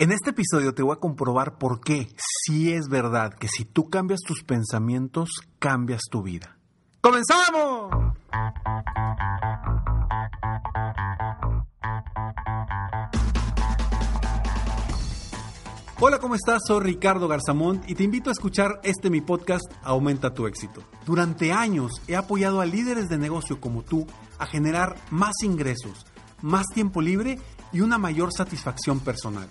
En este episodio te voy a comprobar por qué sí es verdad que si tú cambias tus pensamientos, cambias tu vida. ¡Comenzamos! Hola, ¿cómo estás? Soy Ricardo Garzamont y te invito a escuchar este mi podcast Aumenta tu éxito. Durante años he apoyado a líderes de negocio como tú a generar más ingresos, más tiempo libre y una mayor satisfacción personal.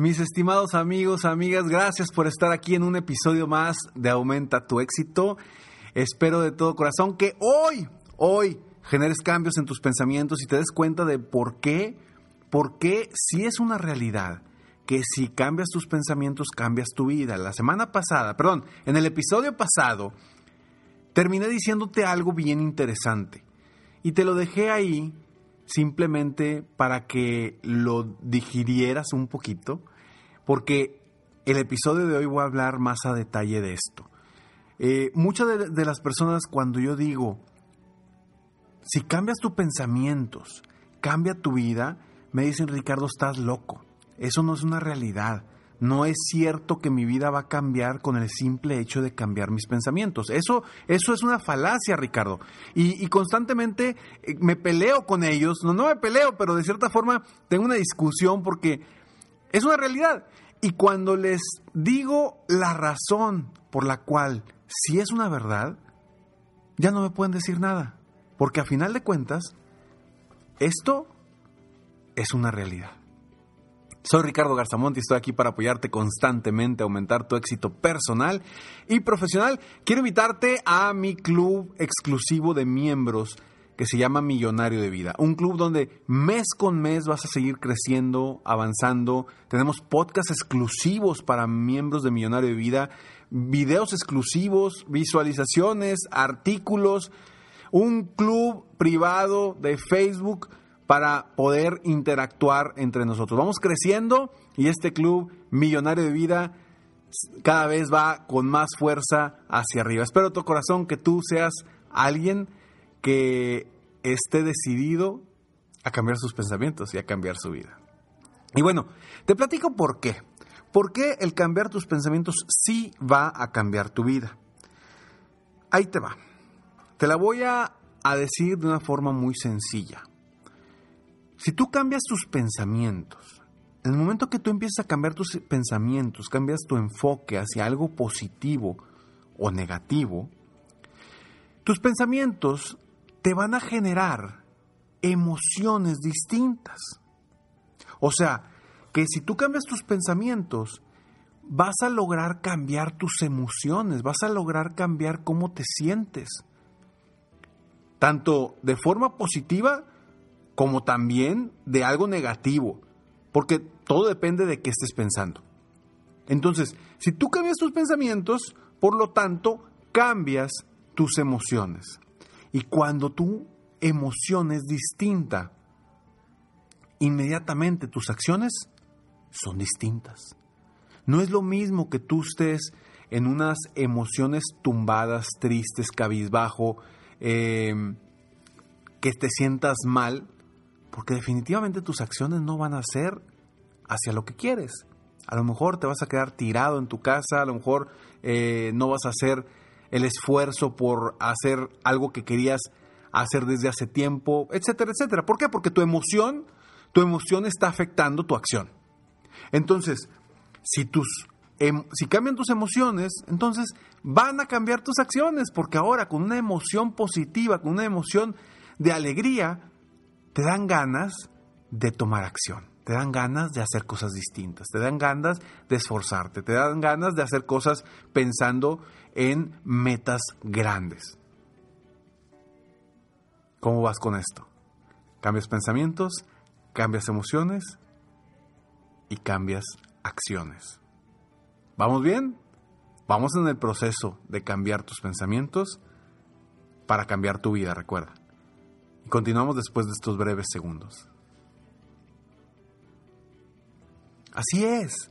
Mis estimados amigos, amigas, gracias por estar aquí en un episodio más de Aumenta tu éxito. Espero de todo corazón que hoy, hoy, generes cambios en tus pensamientos y te des cuenta de por qué, por qué si es una realidad que si cambias tus pensamientos, cambias tu vida. La semana pasada, perdón, en el episodio pasado, terminé diciéndote algo bien interesante y te lo dejé ahí simplemente para que lo digirieras un poquito, porque el episodio de hoy voy a hablar más a detalle de esto. Eh, muchas de, de las personas cuando yo digo, si cambias tus pensamientos, cambia tu vida, me dicen, Ricardo, estás loco. Eso no es una realidad. No es cierto que mi vida va a cambiar con el simple hecho de cambiar mis pensamientos. Eso, eso es una falacia, Ricardo. Y, constantemente eh, me peleo con ellos. No, no me peleo, pero de cierta forma tengo una discusión porque es una realidad. Y cuando les digo la razón por la cual si es una verdad, ya no me pueden decir nada. Porque a final de cuentas, esto es una realidad. Soy Ricardo Garzamont y estoy aquí para apoyarte constantemente aumentar tu éxito personal y profesional. Quiero invitarte a mi club exclusivo de miembros que se llama Millonario de Vida. Un club donde mes con mes vas a seguir creciendo, avanzando. Tenemos podcasts exclusivos para miembros de Millonario de Vida, videos exclusivos, visualizaciones, artículos, un club privado de Facebook para poder interactuar entre nosotros. Vamos creciendo y este club millonario de vida cada vez va con más fuerza hacia arriba. Espero tu corazón que tú seas alguien que esté decidido a cambiar sus pensamientos y a cambiar su vida. Y bueno, te platico por qué. ¿Por qué el cambiar tus pensamientos sí va a cambiar tu vida? Ahí te va. Te la voy a, a decir de una forma muy sencilla. Si tú cambias tus pensamientos, en el momento que tú empiezas a cambiar tus pensamientos, cambias tu enfoque hacia algo positivo o negativo, tus pensamientos te van a generar emociones distintas. O sea, que si tú cambias tus pensamientos, vas a lograr cambiar tus emociones, vas a lograr cambiar cómo te sientes. Tanto de forma positiva como también de algo negativo, porque todo depende de qué estés pensando. Entonces, si tú cambias tus pensamientos, por lo tanto, cambias tus emociones. Y cuando tu emoción es distinta, inmediatamente tus acciones son distintas. No es lo mismo que tú estés en unas emociones tumbadas, tristes, cabizbajo, eh, que te sientas mal, porque definitivamente tus acciones no van a ser hacia lo que quieres. A lo mejor te vas a quedar tirado en tu casa, a lo mejor eh, no vas a hacer el esfuerzo por hacer algo que querías hacer desde hace tiempo, etcétera, etcétera. ¿Por qué? Porque tu emoción, tu emoción está afectando tu acción. Entonces, si tus em, si cambian tus emociones, entonces van a cambiar tus acciones, porque ahora con una emoción positiva, con una emoción de alegría, te dan ganas de tomar acción, te dan ganas de hacer cosas distintas, te dan ganas de esforzarte, te dan ganas de hacer cosas pensando en metas grandes. ¿Cómo vas con esto? Cambias pensamientos, cambias emociones y cambias acciones. ¿Vamos bien? Vamos en el proceso de cambiar tus pensamientos para cambiar tu vida, recuerda. Continuamos después de estos breves segundos. Así es.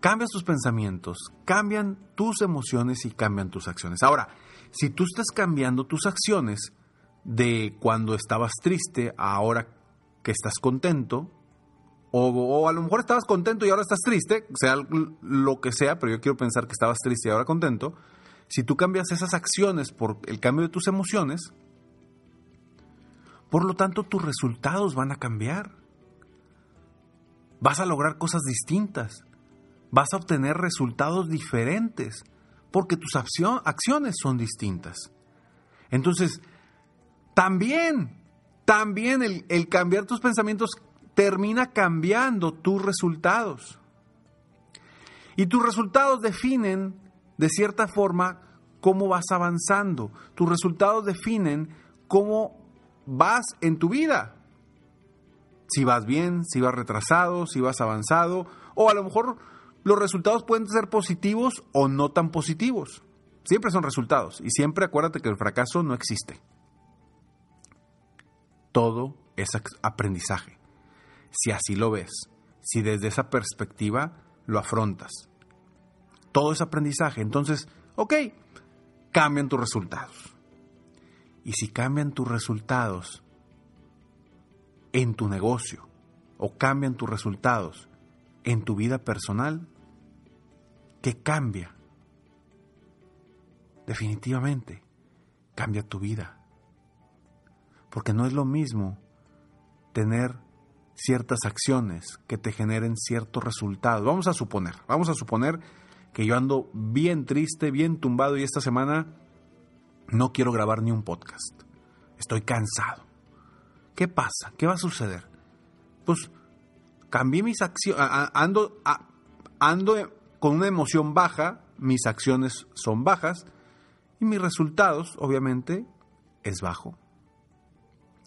Cambias tus pensamientos, cambian tus emociones y cambian tus acciones. Ahora, si tú estás cambiando tus acciones de cuando estabas triste a ahora que estás contento, o, a lo mejor estabas contento y ahora estás triste, sea lo que sea, pero yo quiero pensar que estabas triste y ahora contento, si tú cambias esas acciones por el cambio de tus emociones, por lo tanto tus resultados van a cambiar. Vas a lograr cosas distintas, vas a obtener resultados diferentes, porque tus acciones son distintas. Entonces, también, también el, el cambiar tus pensamientos termina cambiando tus resultados. Y tus resultados definen, de cierta forma, cómo vas avanzando. Tus resultados definen cómo vas en tu vida. Si vas bien, si vas retrasado, si vas avanzado, o a lo mejor los resultados pueden ser positivos o no tan positivos. Siempre son resultados y siempre acuérdate que el fracaso no existe. Todo es aprendizaje si así lo ves, si desde esa perspectiva lo afrontas. Todo es aprendizaje. Entonces, ok, cambian tus resultados. Y si cambian tus resultados en tu negocio o cambian tus resultados en tu vida personal, ¿qué cambia? Definitivamente, cambia tu vida. Porque no es lo mismo tener ciertas acciones que te generen ciertos resultados. Vamos a suponer, vamos a suponer que yo ando bien triste, bien tumbado y esta semana no quiero grabar ni un podcast. Estoy cansado. ¿Qué pasa? ¿Qué va a suceder? Pues cambié mis acciones, ando, ando con una emoción baja, mis acciones son bajas y mis resultados, obviamente, es bajo.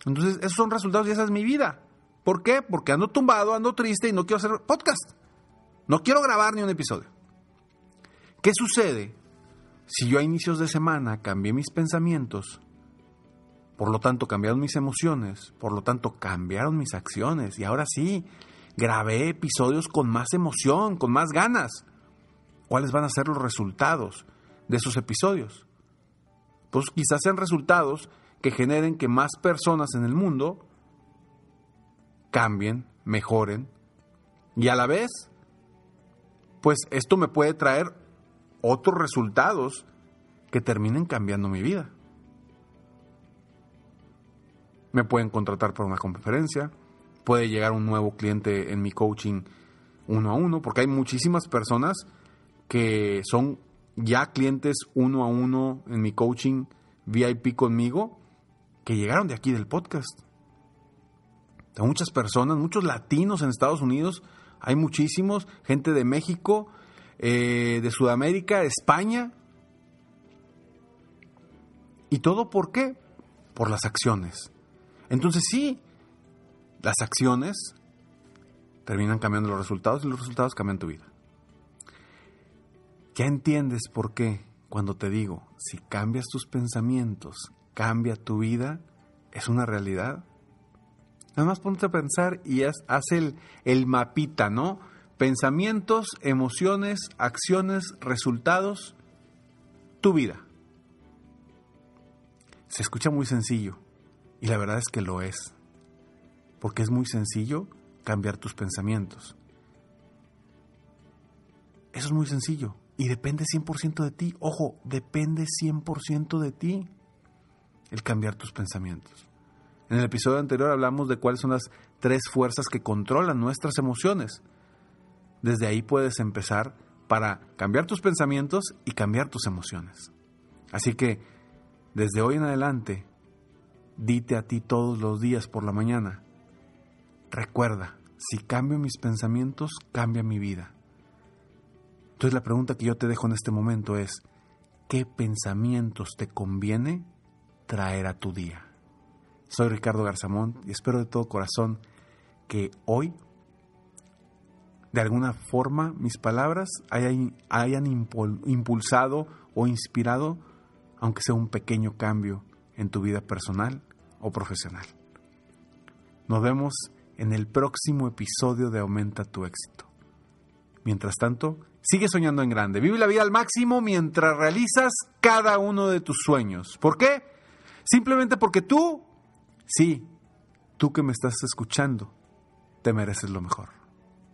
Entonces, esos son resultados y esa es mi vida. ¿Por qué? Porque ando tumbado, ando triste y no quiero hacer podcast. No quiero grabar ni un episodio. ¿Qué sucede si yo a inicios de semana cambié mis pensamientos? Por lo tanto, cambiaron mis emociones, por lo tanto, cambiaron mis acciones y ahora sí, grabé episodios con más emoción, con más ganas. ¿Cuáles van a ser los resultados de esos episodios? Pues quizás sean resultados que generen que más personas en el mundo cambien, mejoren y a la vez, pues esto me puede traer otros resultados que terminen cambiando mi vida. Me pueden contratar para una conferencia, puede llegar un nuevo cliente en mi coaching uno a uno, porque hay muchísimas personas que son ya clientes uno a uno en mi coaching VIP conmigo, que llegaron de aquí del podcast muchas personas, muchos latinos en Estados Unidos, hay muchísimos, gente de México, eh, de Sudamérica, España. ¿Y todo por qué? Por las acciones. Entonces sí, las acciones terminan cambiando los resultados y los resultados cambian tu vida. Ya entiendes por qué cuando te digo, si cambias tus pensamientos, cambia tu vida, es una realidad. Nada más ponte a pensar y haz, el, el mapita, ¿no? Pensamientos, emociones, acciones, resultados, tu vida. Se escucha muy sencillo y la verdad es que lo es. Porque es muy sencillo cambiar tus pensamientos. Eso es muy sencillo y depende 100% de ti. Ojo, depende 100% de ti el cambiar tus pensamientos. En el episodio anterior hablamos de cuáles son las tres fuerzas que controlan nuestras emociones. Desde ahí puedes empezar para cambiar tus pensamientos y cambiar tus emociones. Así que, desde hoy en adelante, dite a ti todos los días por la mañana, recuerda, si cambio mis pensamientos, cambia mi vida. Entonces la pregunta que yo te dejo en este momento es, ¿qué pensamientos te conviene traer a tu día? Soy Ricardo Garzamón y espero de todo corazón que hoy de alguna forma mis palabras hayan, impulsado o inspirado, aunque sea un pequeño cambio en tu vida personal o profesional. Nos vemos en el próximo episodio de Aumenta tu éxito. Mientras tanto, sigue soñando en grande. Vive la vida al máximo mientras realizas cada uno de tus sueños. ¿Por qué? Simplemente porque tú, sí, tú que me estás escuchando, te mereces lo mejor.